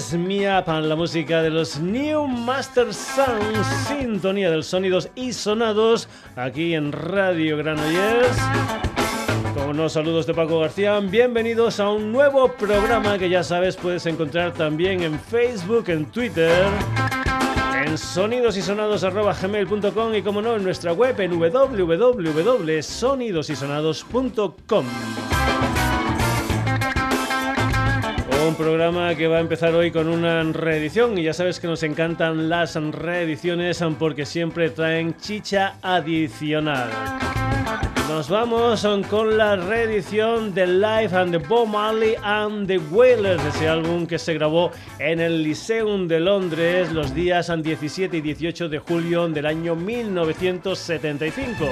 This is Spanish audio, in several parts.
Dress Me Up, la música de los New Master Sounds, sintonía de sonidos y sonados, aquí en Radio Granollers. Con unos saludos de Paco García, bienvenidos a un nuevo programa que ya sabes puedes encontrar también en Facebook, en Twitter, en sonidosysonados.gmail.com y como no en nuestra web en www.sonidosysonados.com. Un programa que va a empezar hoy con una reedición y ya sabes que nos encantan las reediciones porque siempre traen chicha adicional. Nos vamos con la reedición de Life and the Bob Marley and the Wailers, ese álbum que se grabó en el Lyceum de Londres los días 17 y 18 de julio del año 1975.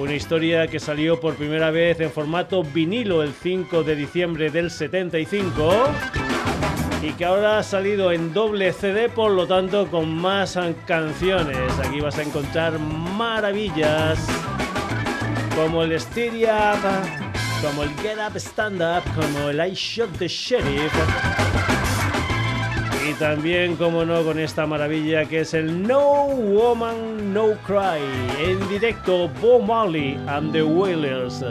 Una historia que salió por primera vez en formato vinilo el 5 de diciembre del 75 y que ahora ha salido en doble CD, por lo tanto con más canciones. Aquí vas a encontrar maravillas como el Steady Up, como el Get Up Stand Up, como el I Shot the Sheriff y también, como no, con esta maravilla que es el No Woman No Cry. En directo, Bob Marley and the Wailers.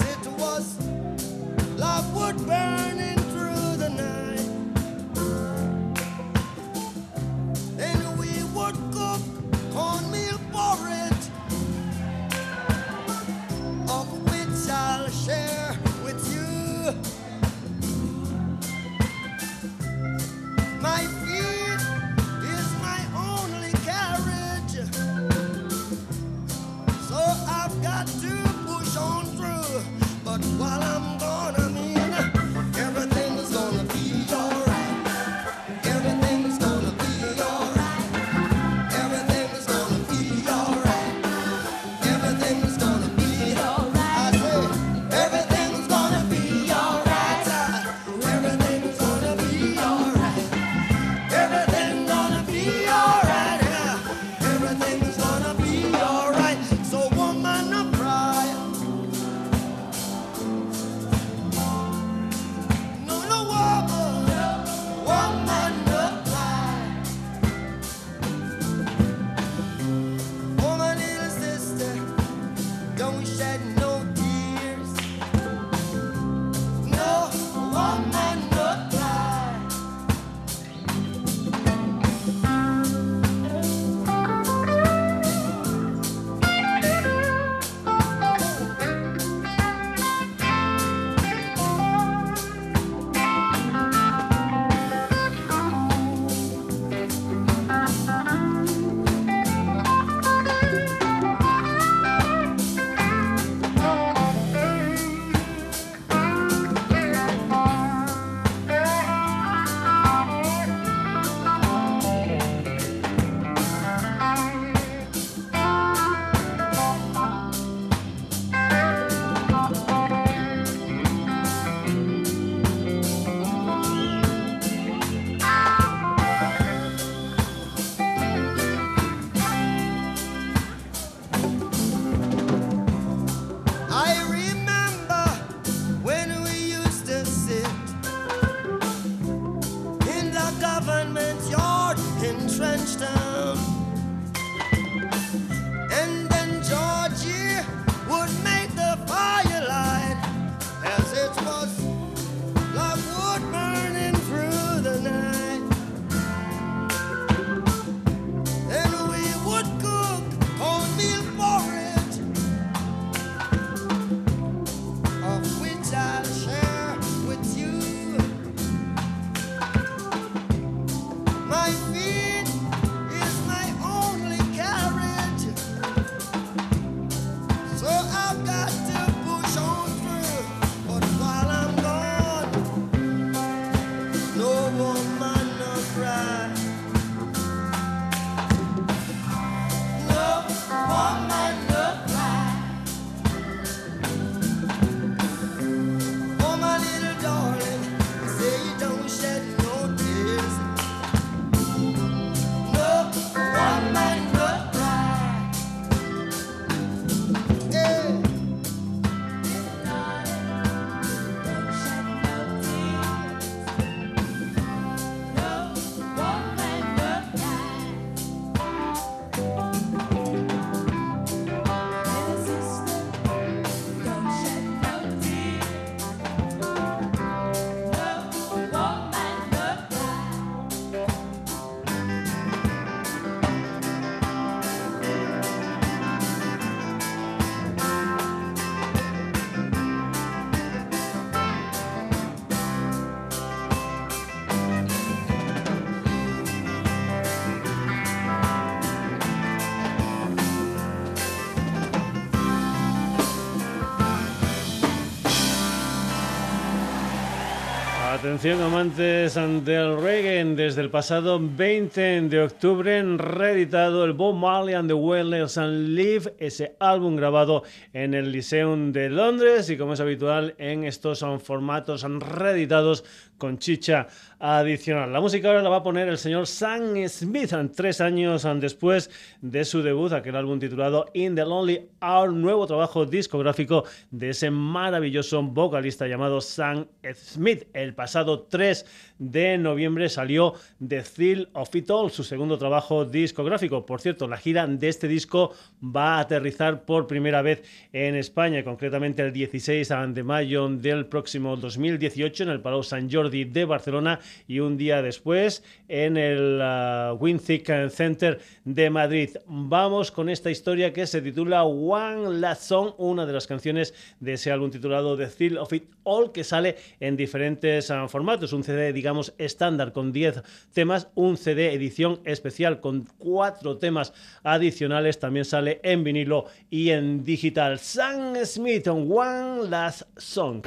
as it was. Love would burn in Atención amantes del reggae, desde el pasado 20 de octubre reeditado el Bob Marley and the Wailers and Live, ese álbum grabado en el Lyceum de Londres y como es habitual en estos son formatos reeditados con chicha adicional. La música ahora la va a poner el señor Sam Smith, tres años después de su debut, aquel álbum titulado In the Lonely Hour, nuevo trabajo discográfico de ese maravilloso vocalista llamado Sam Smith. El pasado 3 de noviembre salió The Thrill of It All, su segundo trabajo discográfico. Por cierto, la gira de este disco va a aterrizar por primera vez en España, concretamente el 16 de mayo del próximo 2018 en el Palau Sant Jordi de Barcelona y un día después en el uh, Center de Madrid. Vamos con esta historia que se titula One Last Song, una de las canciones de ese álbum titulado The Thrill of It All, que sale en diferentes uh, formatos. Un CD, digamos, estándar con 10 temas, un CD edición especial con 4 temas adicionales, también sale en vinilo y en digital. Sam Smith, One Last Song.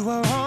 You are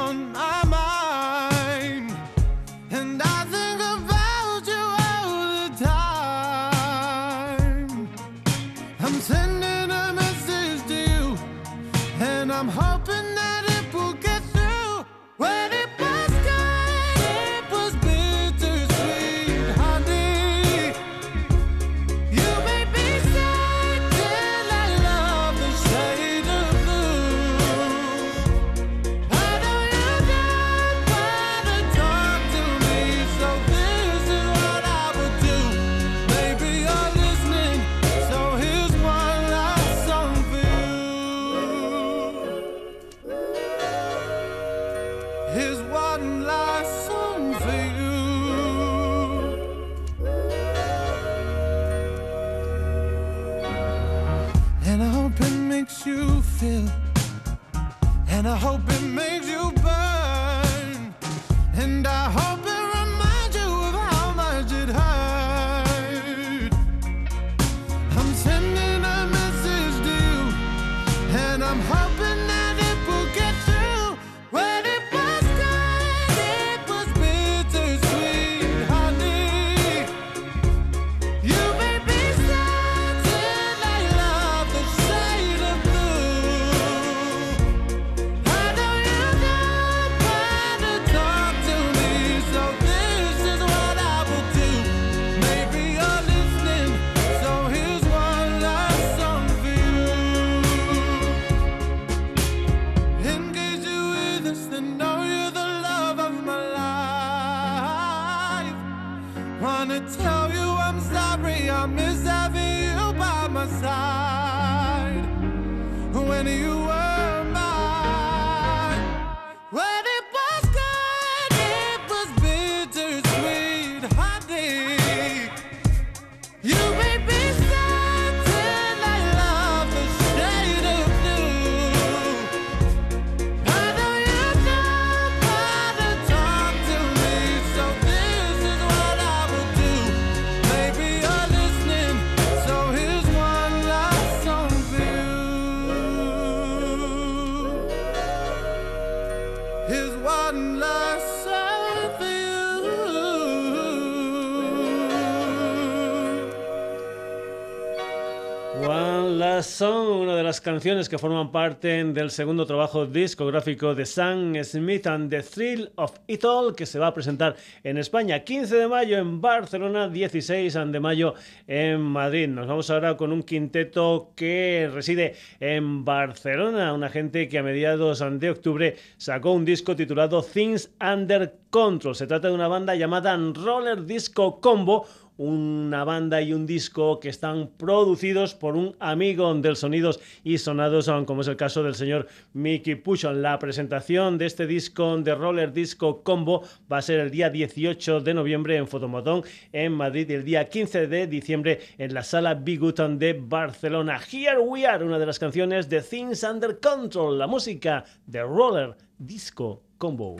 canciones que forman parte del segundo trabajo discográfico de Sam Smith and the Thrill of It All, que se va a presentar en España 15 de mayo en Barcelona, 16 de mayo en Madrid. Nos vamos ahora con un quinteto que reside en Barcelona, una gente que a mediados de octubre sacó un disco titulado Things Under Control. Se trata de una banda llamada Roller Disco Combo, una banda y un disco que están producidos por un amigo del Sonidos y Sonados, como es el caso del señor Mickey Pushon. La presentación de este disco de Roller Disco Combo va a ser el día 18 de noviembre en Fotomotón en Madrid y el día 15 de diciembre en la sala Biguton de Barcelona. Here We Are, una de las canciones de Things Under Control, la música de Roller Disco Combo.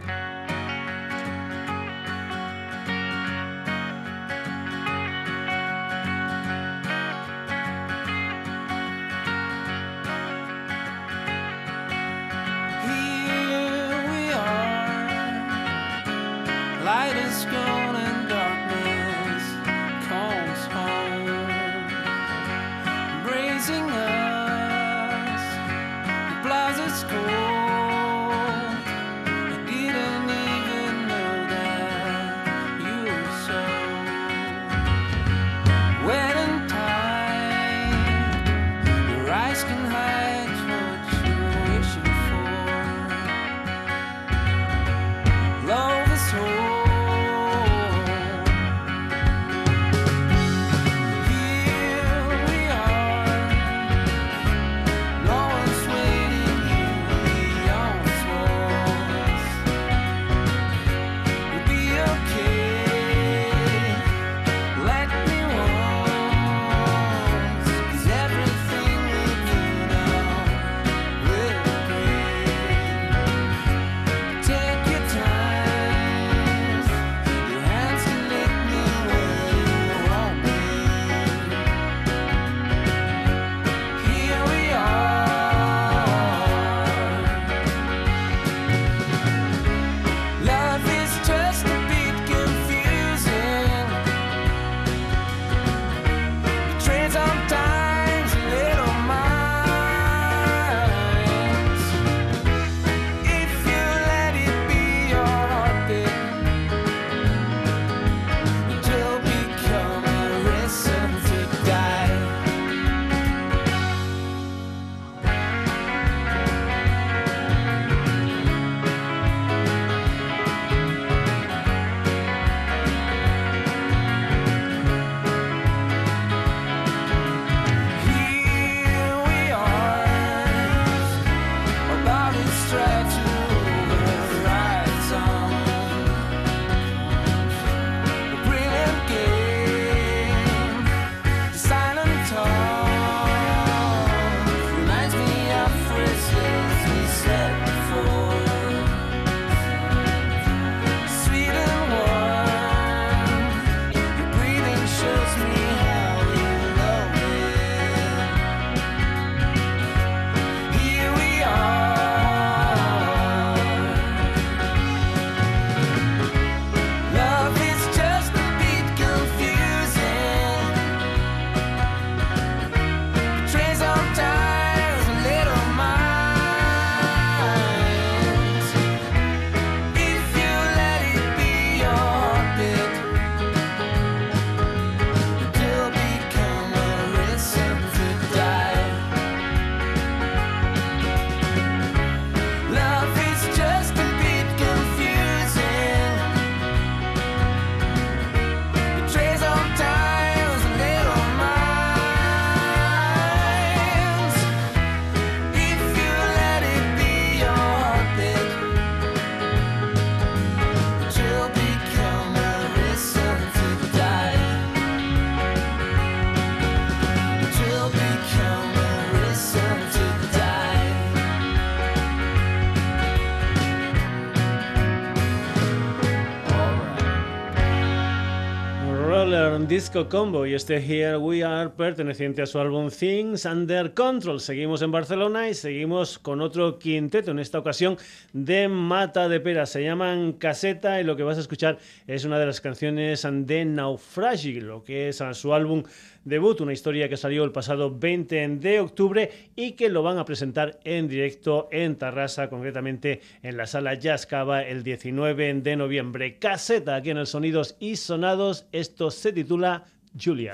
Disco Combo y este Here We Are perteneciente a su álbum Things Under Control. Seguimos en Barcelona y seguimos con otro quinteto, en esta ocasión de Mata de Pera. Se llaman Caseta y lo que vas a escuchar es una de las canciones de Naufragi, lo que es su álbum debut, una historia que salió el pasado 20 de octubre y que lo van a presentar en directo en Tarrasa, concretamente en la sala Jazz el 19 de noviembre. Caseta aquí en el Sonidos y Sonados, esto se titula Julia.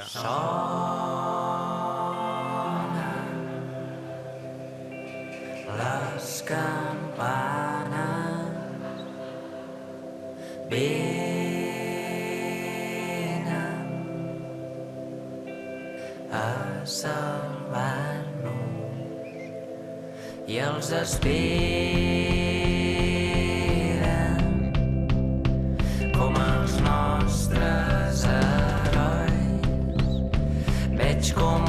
las campanas a salvar-nos i els esperen com els nostres herois. Veig com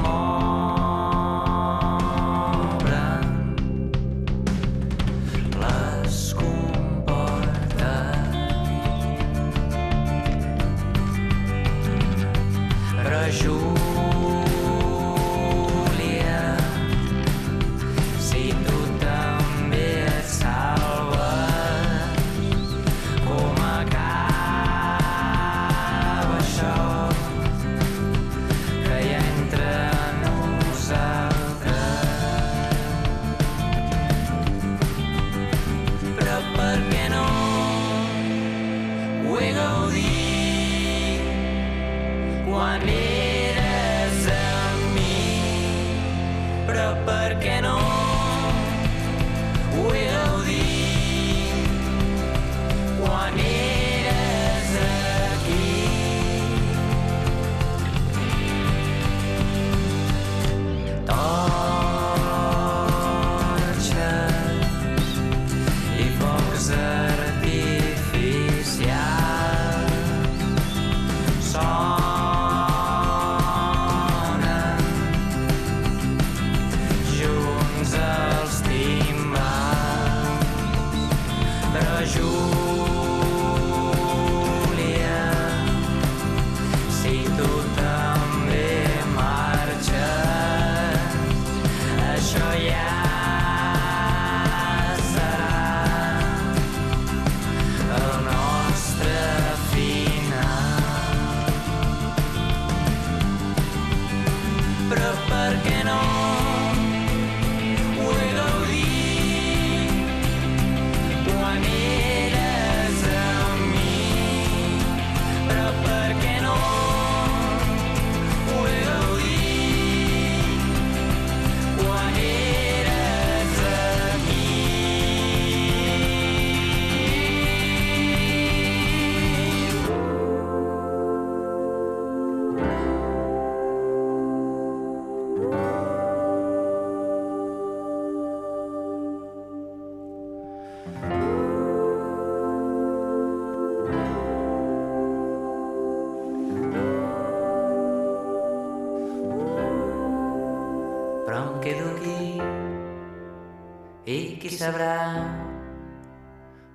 sabrà.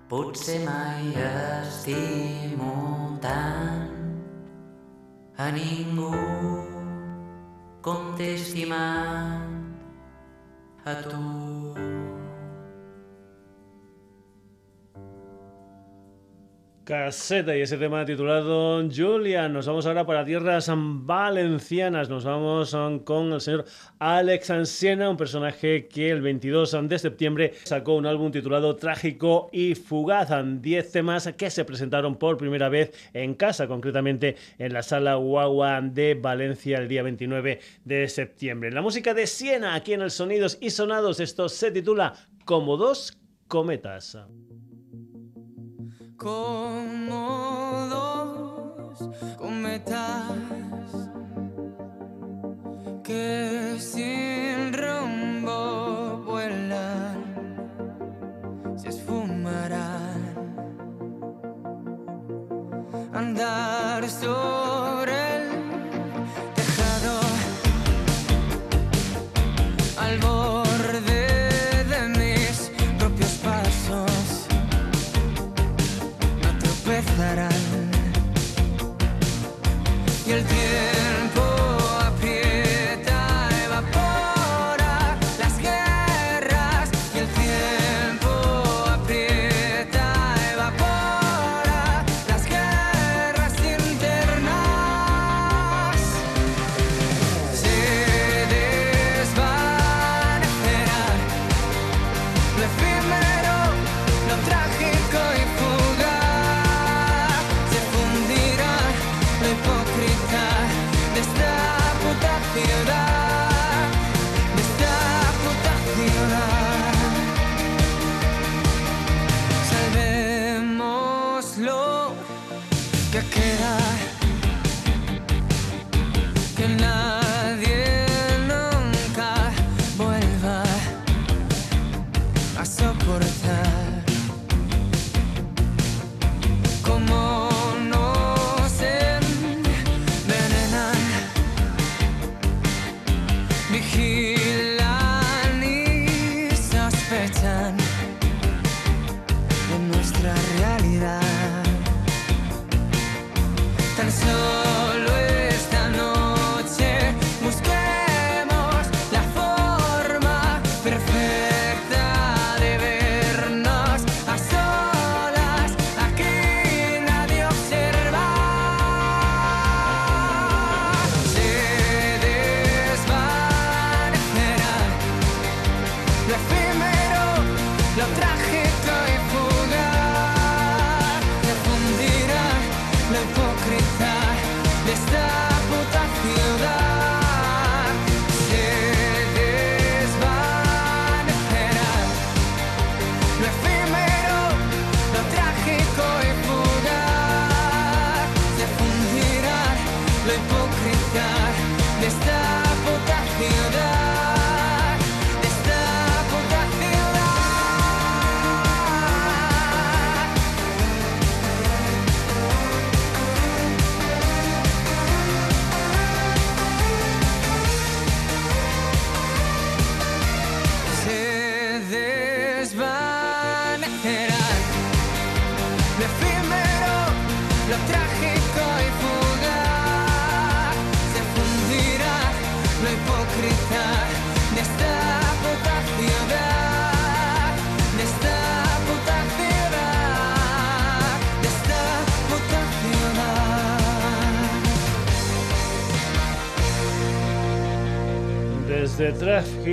Potser mai estimo Caseta y ese tema titulado Julia. Nos vamos ahora para tierras valencianas. Nos vamos um, con el señor Alex Ansiena, un personaje que el 22 de septiembre sacó un álbum titulado Trágico y Fugaz. 10 temas que se presentaron por primera vez en casa, concretamente en la sala Guagua de Valencia el día 29 de septiembre. La música de Siena aquí en el Sonidos y Sonados. Esto se titula Como dos cometas. Como dos cometas que sin rumbo vuelan, se esfumarán. Andar sobre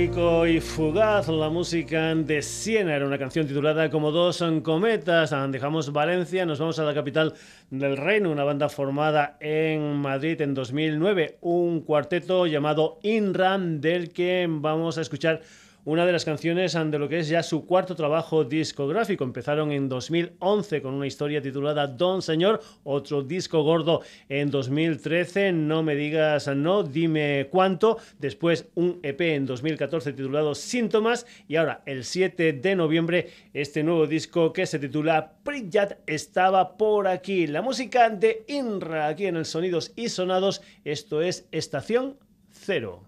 Y Fugaz, la música de Siena era una canción titulada como dos cometas. Dejamos Valencia, nos vamos a la capital del reino, una banda formada en Madrid en 2009, un cuarteto llamado Inram del que vamos a escuchar una de las canciones de lo que es ya su cuarto trabajo discográfico. Empezaron en 2011 con una historia titulada Don Señor, otro disco gordo en 2013, No me digas no, dime cuánto, después un EP en 2014 titulado Síntomas y ahora el 7 de noviembre este nuevo disco que se titula Priyat estaba por aquí. La música de Inra aquí en el Sonidos y Sonados, esto es Estación Cero.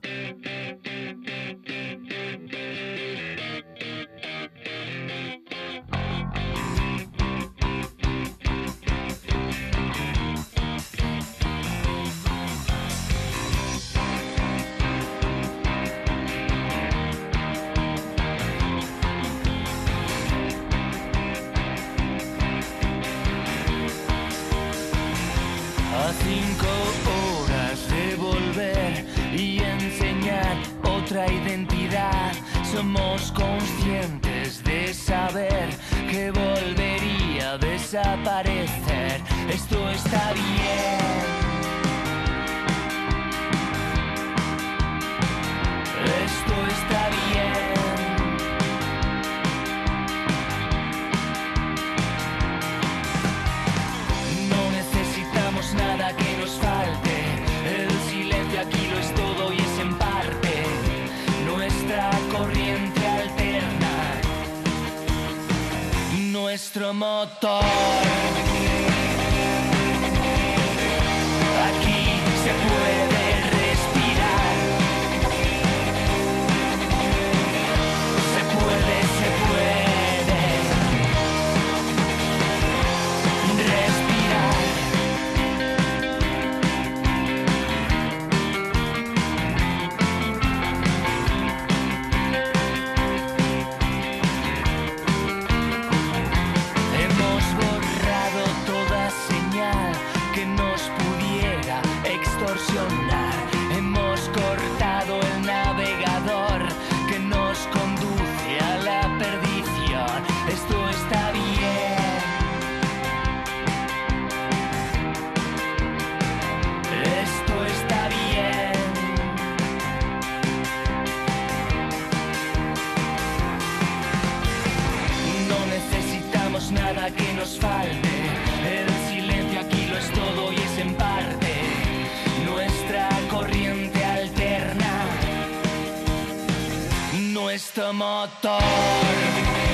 Este motor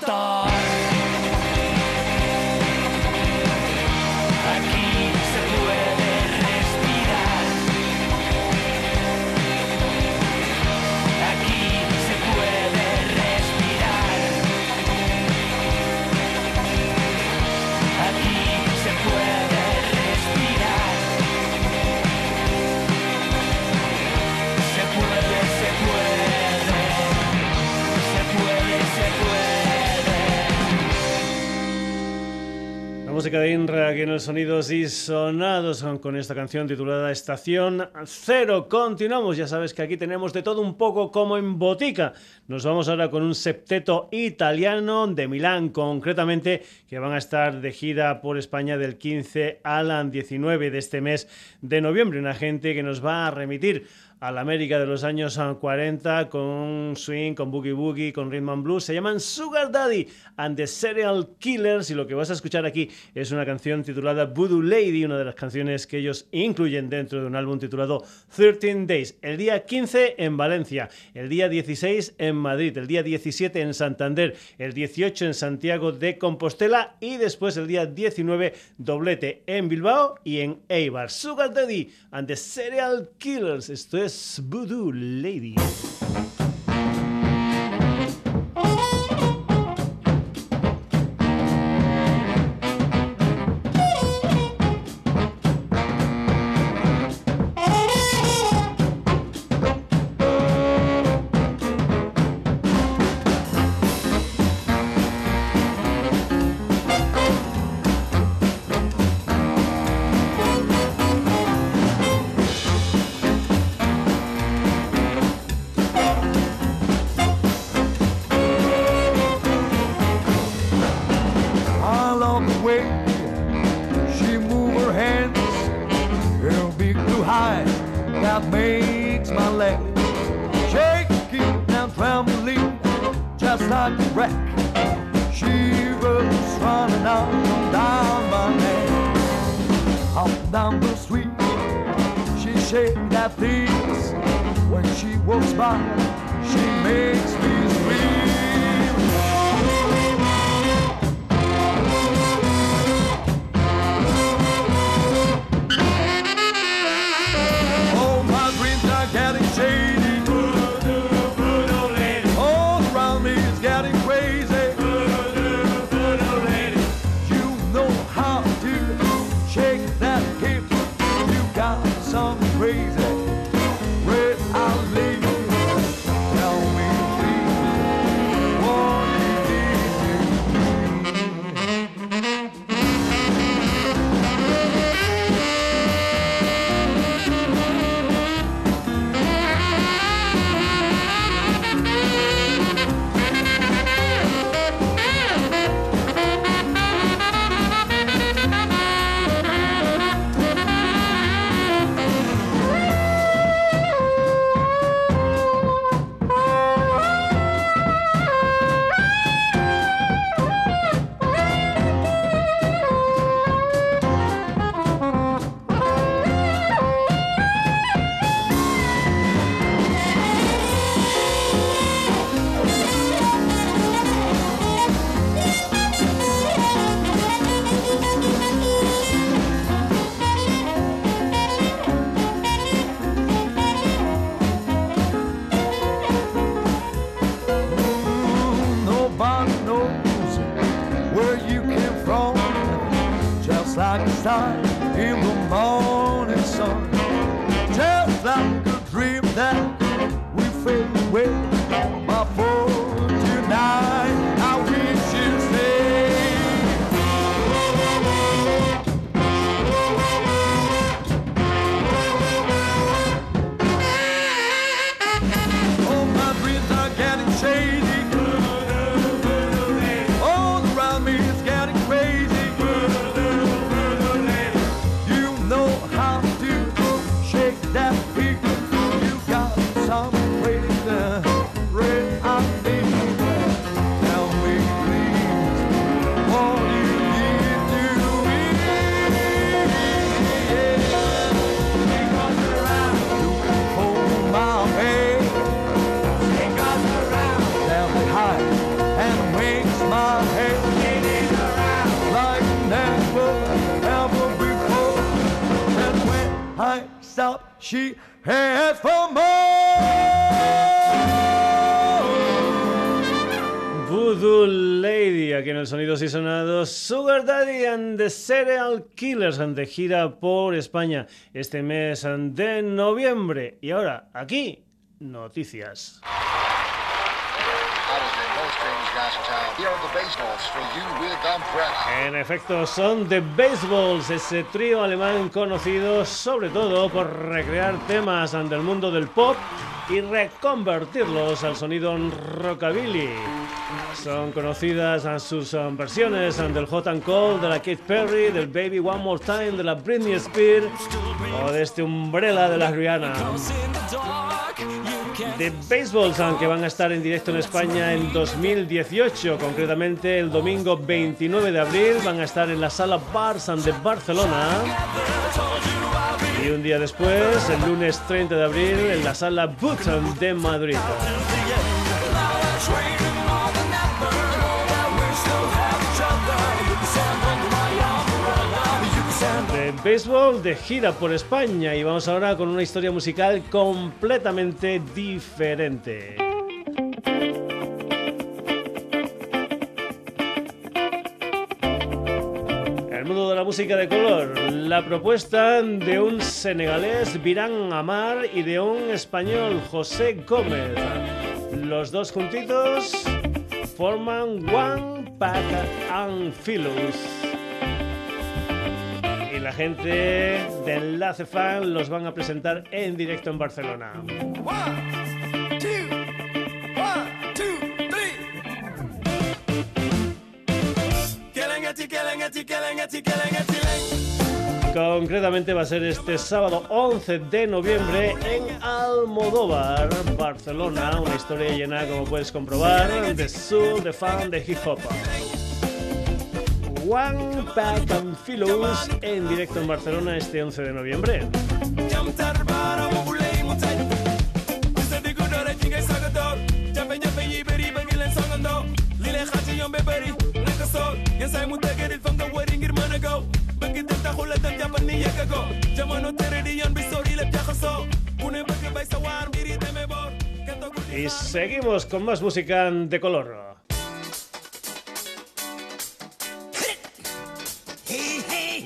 Ta música de Inra aquí en los sonidos y sonados con esta canción titulada Estación Cero. Continuamos, ya sabes que aquí tenemos de todo un poco como en botica. Nos vamos ahora con un septeto italiano de Milán, concretamente, que van a estar de gira por España del 15 al 19 de este mes de noviembre. Una gente que nos va a remitir a la América de los años 40 con swing, con boogie boogie, con rhythm and blues. Se llaman Sugar Daddy and the Serial Killers y lo que vas a escuchar aquí es una canción titulada Voodoo Lady, una de las canciones que ellos incluyen dentro de un álbum titulado 13 Days. El día 15 en Valencia, el día 16 en Madrid, el día 17 en Santander, el 18 en Santiago de Compostela y después el día 19 doblete en Bilbao y en Eibar. Sugar Daddy and the Serial Killers. Voodoo Lady. Gira por España este mes de noviembre. Y ahora, aquí, noticias. En efecto, son The Baseballs, ese trío alemán conocido sobre todo por recrear temas del mundo del pop y reconvertirlos al sonido rockabilly. Son conocidas a sus um, versiones del Hot and Cold, de la Katy Perry, del Baby One More Time, de la Britney Spears o de este Umbrella de la Rihanna. The Baseballs, aunque van a estar en directo en España en 2018, concretamente el domingo 29 de abril, van a estar en la sala Barsan de Barcelona. Y un día después, el lunes 30 de abril, en la sala Button de Madrid. De béisbol de gira por España y vamos ahora con una historia musical completamente diferente. El mundo de la música de color, la propuesta de un senegalés Virán Amar y de un español José Gómez. Los dos juntitos forman One Pack and Philus la gente de Enlace Fan los van a presentar en directo en Barcelona. Concretamente va a ser este sábado 11 de noviembre en Almodóvar, Barcelona. Una historia llena, como puedes comprobar, de soul, de fan, de hip hop. One Pack en directo en Barcelona este 11 de noviembre. Y seguimos con más música de color.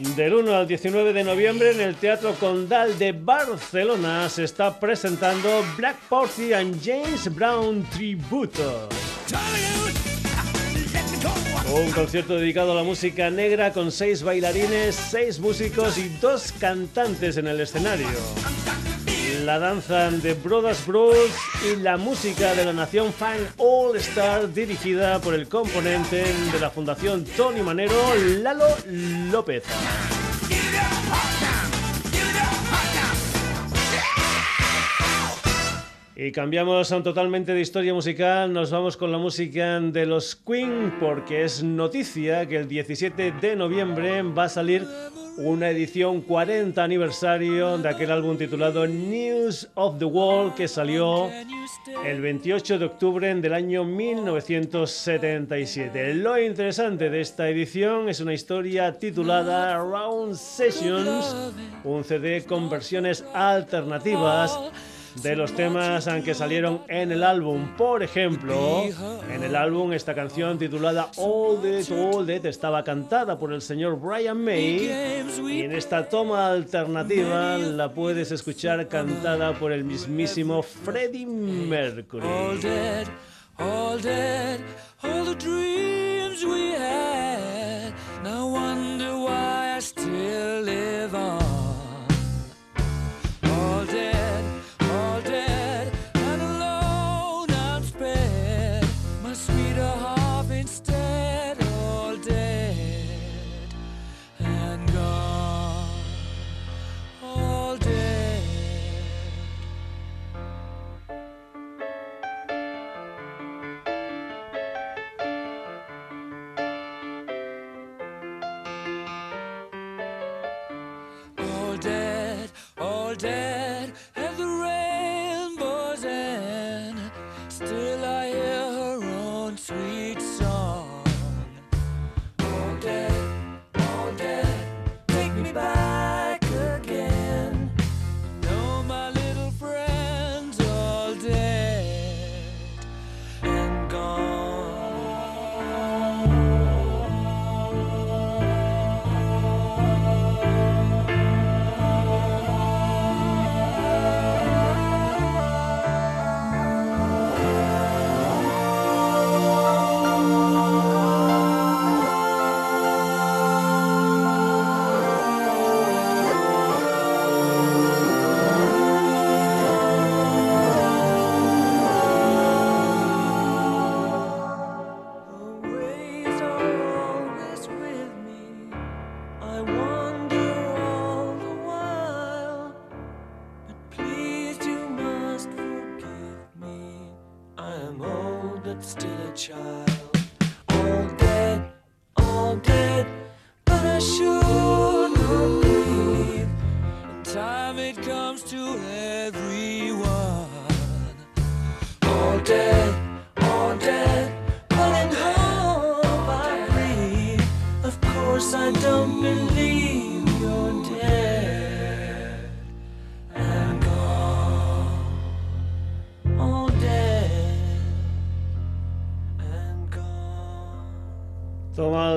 Del 1 al 19 de noviembre en el Teatro Condal de Barcelona se está presentando Black Party and James Brown Tributo. Un concierto dedicado a la música negra con seis bailarines, seis músicos y dos cantantes en el escenario. La danza de Brothers Bros y la música de la Nación Fan All Star dirigida por el componente de la Fundación Tony Manero, Lalo López. Y cambiamos totalmente de historia musical, nos vamos con la música de los Queen porque es noticia que el 17 de noviembre va a salir una edición 40 aniversario de aquel álbum titulado News of the World que salió el 28 de octubre del año 1977. Lo interesante de esta edición es una historia titulada Round Sessions, un CD con versiones alternativas de los temas que salieron en el álbum. Por ejemplo, en el álbum esta canción titulada All That All That estaba cantada por el señor Brian May y en esta toma alternativa la puedes escuchar cantada por el mismísimo Freddie Mercury. All dead, all dead, all the dreams we had. Now wonder why I still live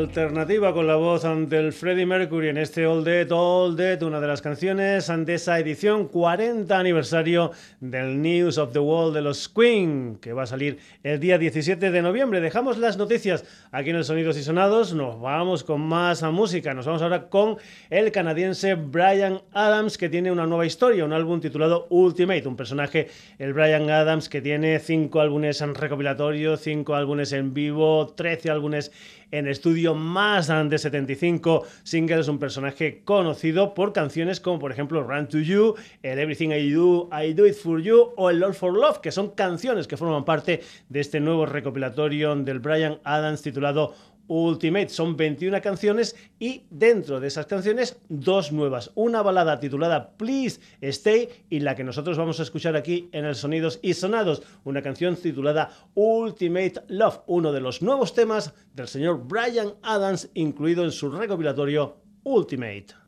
alternativa con la voz del Freddie Mercury en este All Dead, All Dead, una de las canciones de esa edición 40 aniversario del News of the World de los Queen, que va a salir el día 17 de noviembre. Dejamos las noticias aquí en el Sonidos y Sonados, nos vamos con más música, nos vamos ahora con el canadiense Brian Adams, que tiene una nueva historia, un álbum titulado Ultimate, un personaje, el Brian Adams, que tiene cinco álbumes en recopilatorio, cinco álbumes en vivo, 13 álbumes en estudio, más de 75 singles, un personaje conocido por canciones como por ejemplo Run to You, el Everything I Do, I Do It For You o el Lord for Love, que son canciones que forman parte de este nuevo recopilatorio del Brian Adams titulado Ultimate. Son 21 canciones y dentro de esas canciones dos nuevas. Una balada titulada Please Stay y la que nosotros vamos a escuchar aquí en el Sonidos y Sonados. Una canción titulada Ultimate Love, uno de los nuevos temas del señor Brian Adams incluido en su recopilatorio Ultimate.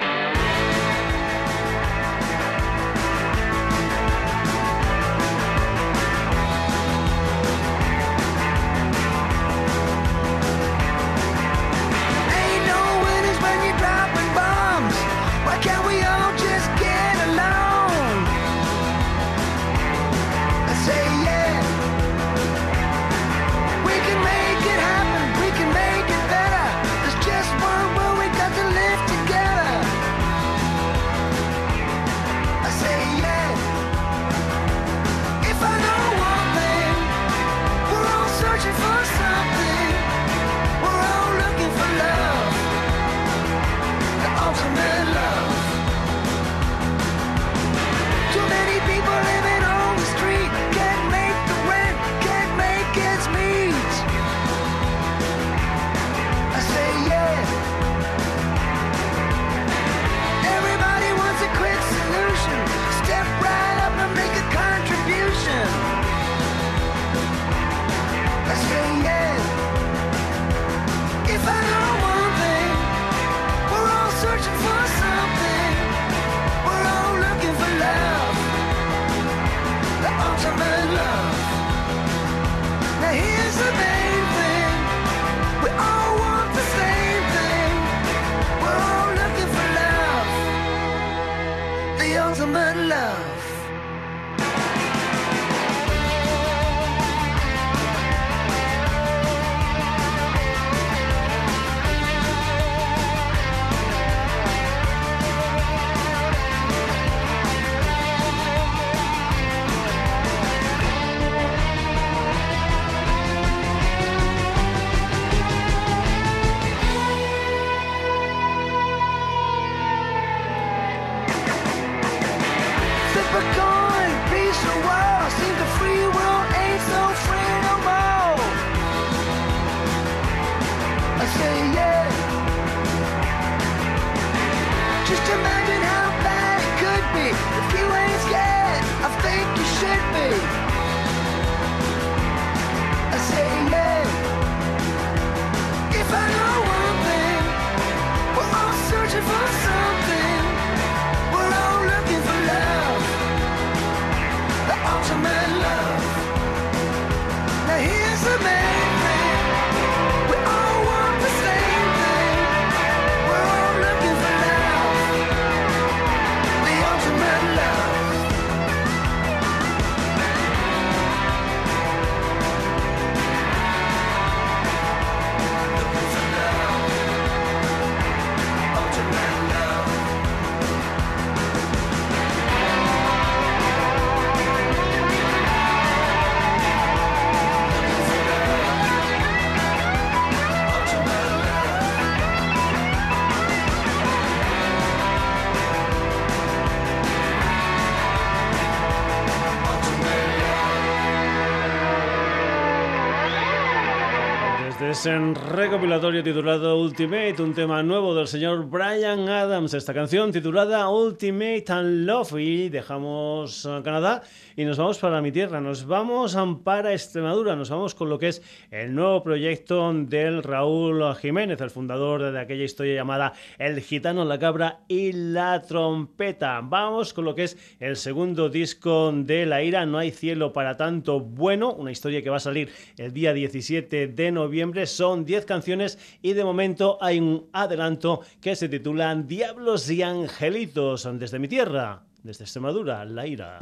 Es un recopilatorio titulado Ultimate, un tema nuevo del señor Brian Adams. Esta canción titulada Ultimate and Love. Y dejamos Canadá y nos vamos para mi tierra. Nos vamos para Extremadura. Nos vamos con lo que es el nuevo proyecto del Raúl Jiménez, el fundador de aquella historia llamada El Gitano, la Cabra y la Trompeta. Vamos con lo que es el segundo disco de La Ira. No hay cielo para tanto bueno. Una historia que va a salir el día 17 de noviembre son 10 canciones y de momento hay un adelanto que se titula Diablos y Angelitos desde mi tierra, desde Extremadura, La Ira.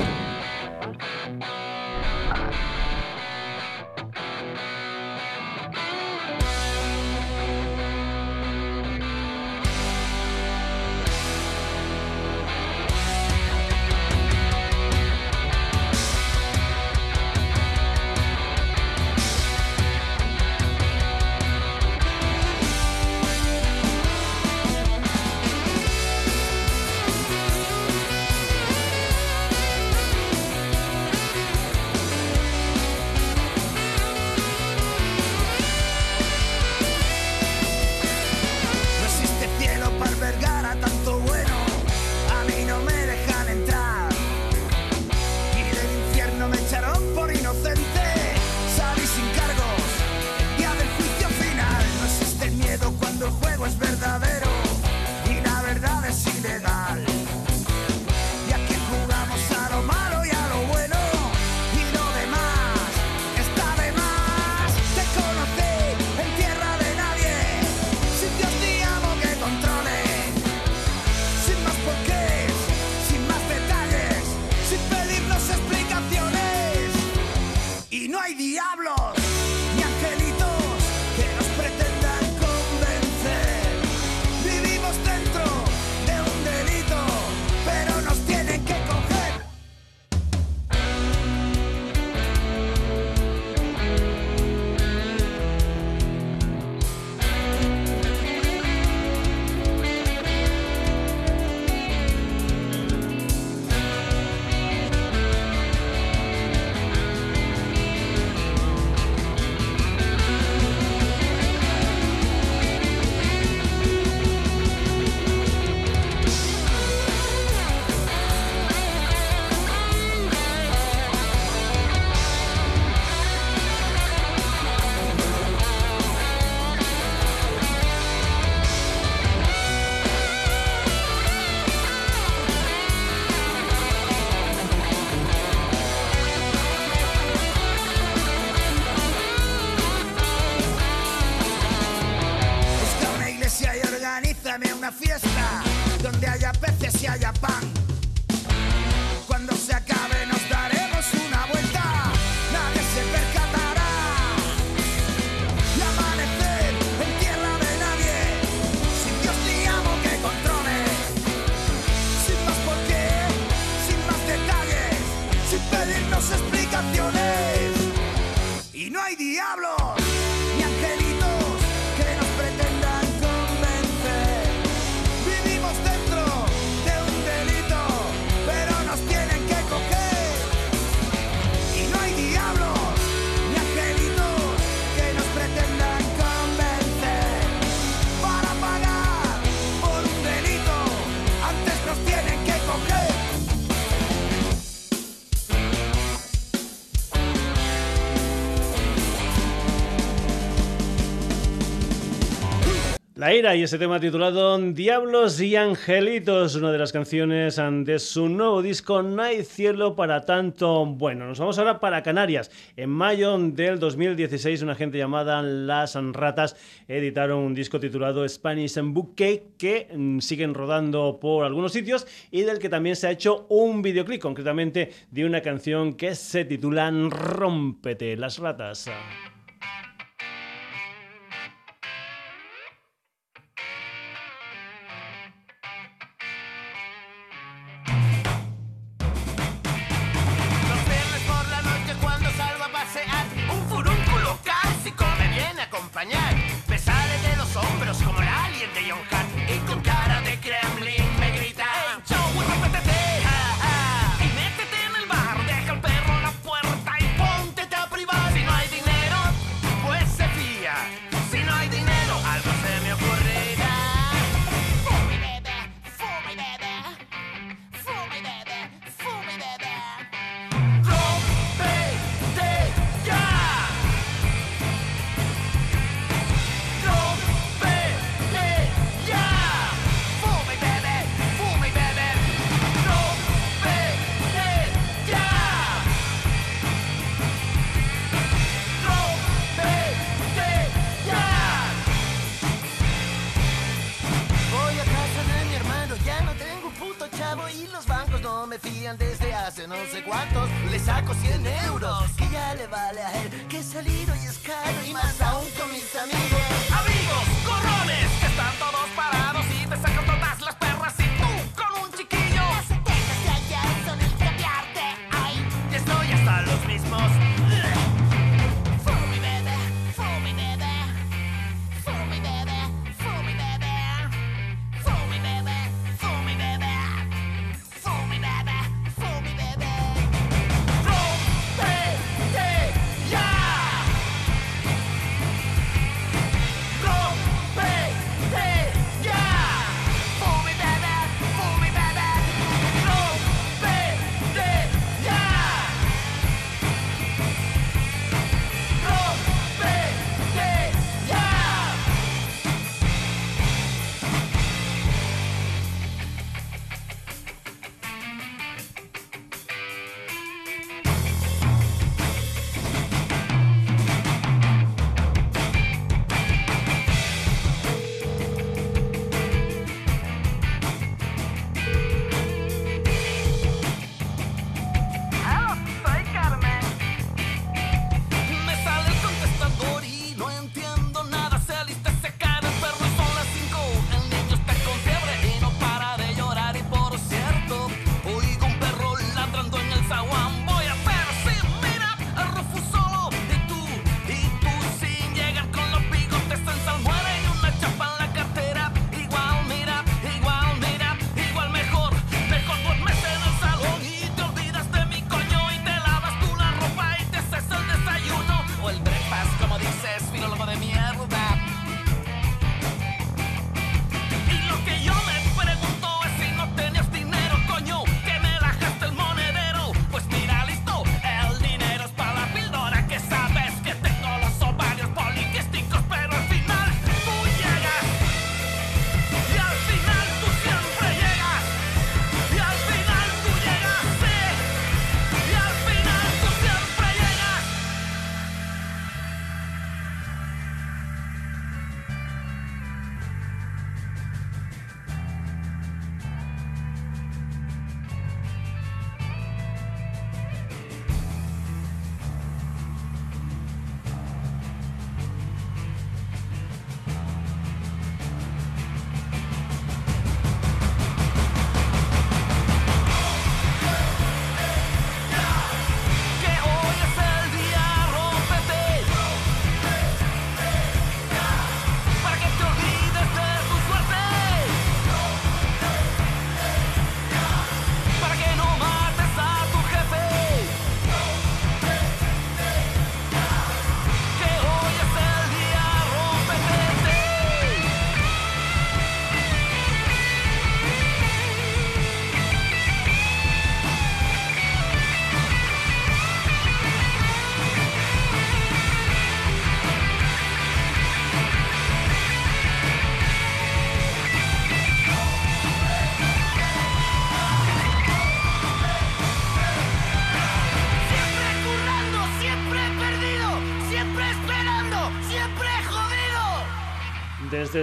Y ese tema titulado Diablos y Angelitos, una de las canciones de su nuevo disco No hay cielo para tanto bueno. Nos vamos ahora para Canarias. En mayo del 2016 una gente llamada Las Ratas editaron un disco titulado Spanish Bouquet que mm, siguen rodando por algunos sitios y del que también se ha hecho un videoclip, concretamente de una canción que se titula Rómpete las ratas.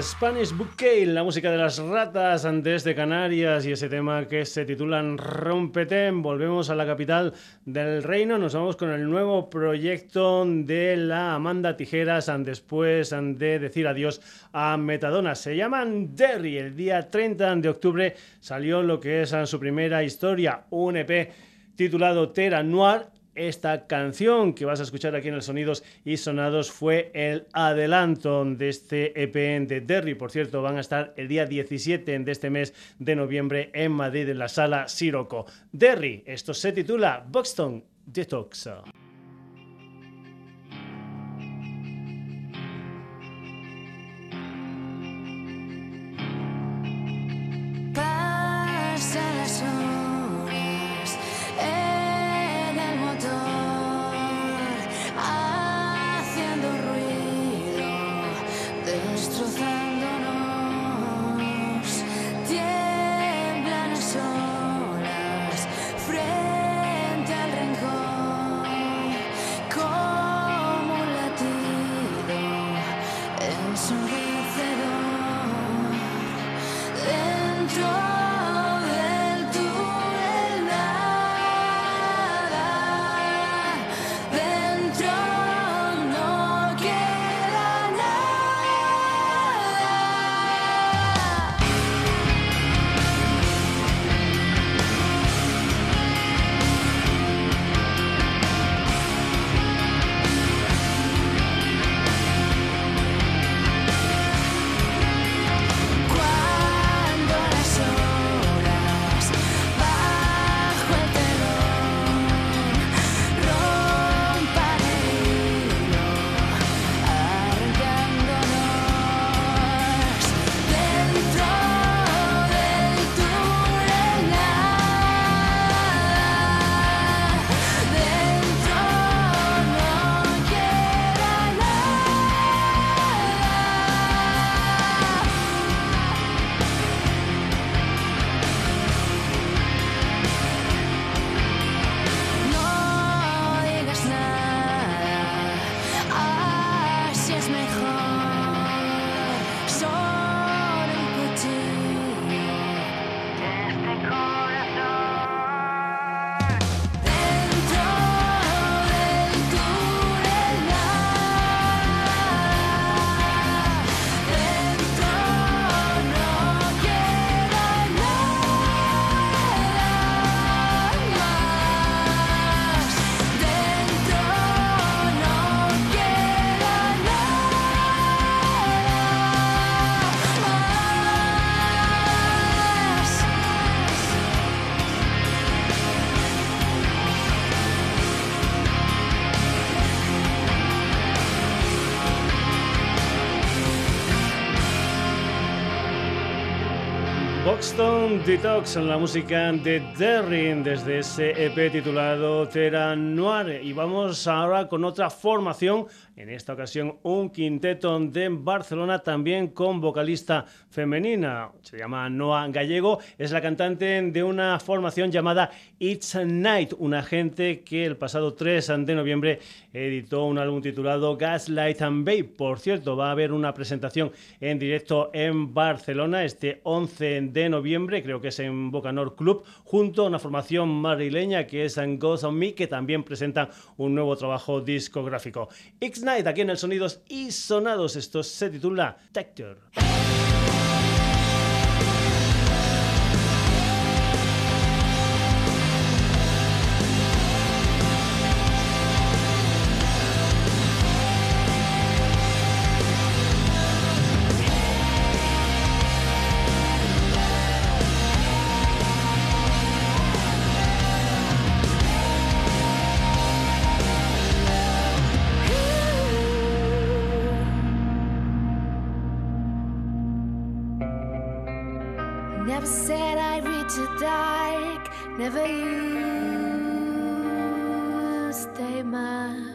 Spanish Bouquet, la música de las ratas antes de Canarias y ese tema que se titulan Rompetén. Volvemos a la capital del reino, nos vamos con el nuevo proyecto de la Amanda Tijeras después de decir adiós a Metadona. Se llaman Derry. El día 30 de octubre salió lo que es su primera historia, un EP titulado Terra Noir esta canción que vas a escuchar aquí en los Sonidos y Sonados fue el adelanto de este EPN de Derry. Por cierto, van a estar el día 17 de este mes de noviembre en Madrid, en la sala Siroco. Derry, esto se titula Buxton Detox. Detox, la música de Derrin desde ese EP titulado Terra Noir. Y vamos ahora con otra formación en esta ocasión un quinteto de Barcelona también con vocalista femenina. Se llama Noa Gallego. Es la cantante de una formación llamada It's Night, una gente que el pasado 3 de noviembre editó un álbum titulado Gaslight and Babe. Por cierto, va a haber una presentación en directo en Barcelona este 11 de noviembre, creo que es en Bocanor Club, junto a una formación madrileña que es Ghost on Me, que también presenta un nuevo trabajo discográfico. It's Night aquí en el Sonidos y Sonados. Esto se titula Tector. Never said I'd reach the dark. Never you stay my.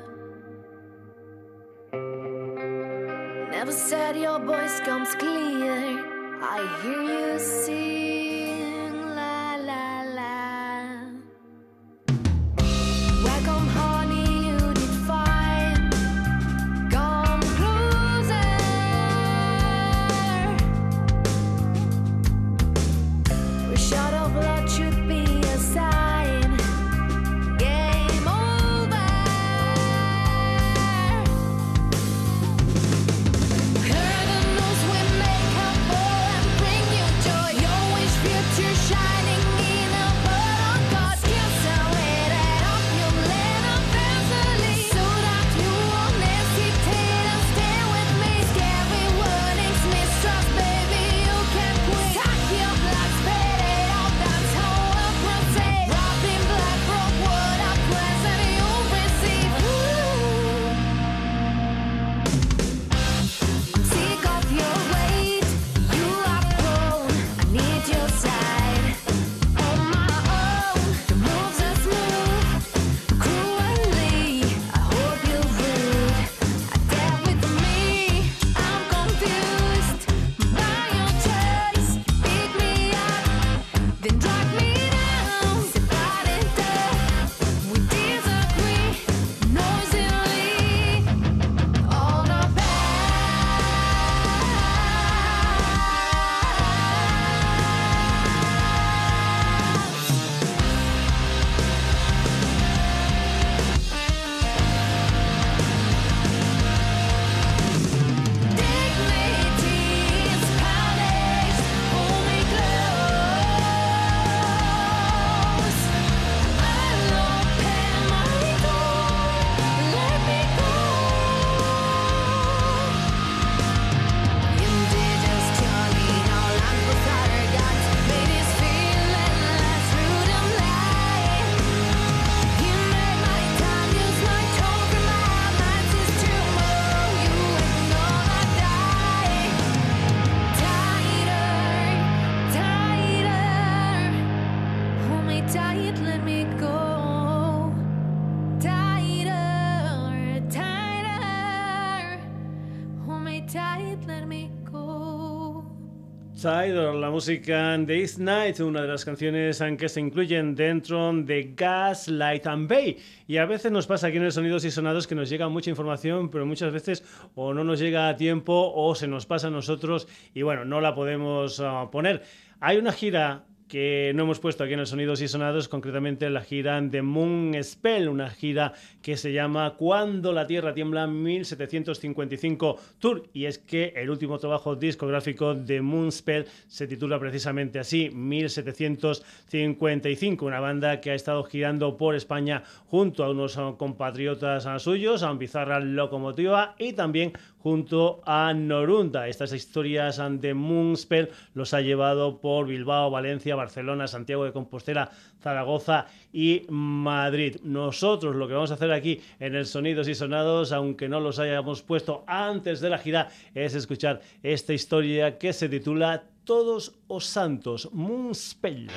Never said your voice comes clear. I hear you sing La música de East Night, una de las canciones que se incluyen dentro de Gaslight and Bay. Y a veces nos pasa aquí en el Sonidos y Sonados que nos llega mucha información, pero muchas veces o no nos llega a tiempo o se nos pasa a nosotros y bueno, no la podemos ah, poner. Hay una gira que no hemos puesto aquí en el Sonidos y Sonados, concretamente la gira de Moon Spell, una gira que se llama Cuando la Tierra tiembla 1755 Tour. Y es que el último trabajo discográfico de Moon Spell se titula precisamente así, 1755, una banda que ha estado girando por España junto a unos compatriotas suyos, a Bizarra Locomotiva y también junto a Norunda. Estas historias de Moonspell los ha llevado por Bilbao, Valencia, Barcelona, Santiago de Compostela, Zaragoza y Madrid. Nosotros lo que vamos a hacer aquí en el Sonidos y Sonados, aunque no los hayamos puesto antes de la gira, es escuchar esta historia que se titula Todos os Santos, Moonspell.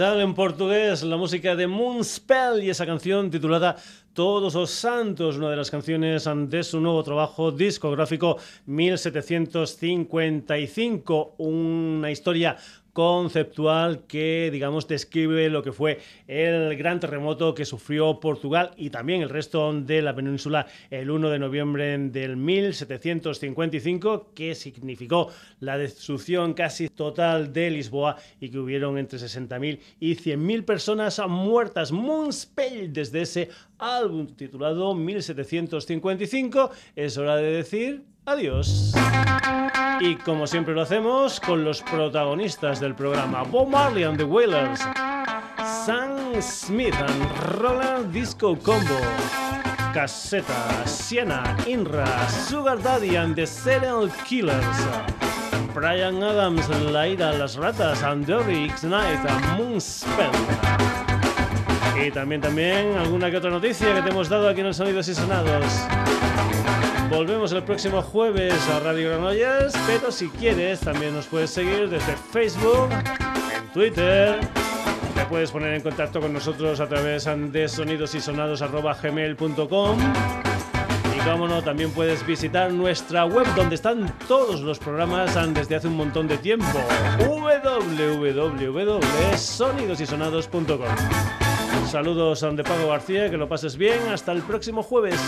Metal en portugués, la música de Moonspell y esa canción titulada Todos los Santos, una de las canciones de su nuevo trabajo discográfico 1755, una historia conceptual que, digamos, describe lo que fue el gran terremoto que sufrió Portugal y también el resto de la península el 1 de noviembre del 1755, que significó la destrucción casi total de Lisboa y que hubieron entre 60.000 y 100.000 personas muertas. Moonspell desde ese álbum titulado 1755. Es hora de decir adiós. Y como siempre lo hacemos con los protagonistas del programa, Bob Marley and the Wailers, Sam Smith and Roland Disco Combo, Caseta, Siena, Inra, Sugar Daddy and the Serial Killers, Brian Adams, La Ira, Las Ratas, and Dirty X-Night, Moonspell. Y también, también alguna que otra noticia que te hemos dado aquí en el Sonidos y Sonados. Volvemos el próximo jueves a Radio Granollers, pero si quieres también nos puedes seguir desde Facebook, en Twitter. Te puedes poner en contacto con nosotros a través de sonidosysonados.gmail.com y cómo no, también puedes visitar nuestra web donde están todos los programas desde hace un montón de tiempo. www.sonidosysonados.com Saludos a de Pago García, que lo pases bien. Hasta el próximo jueves.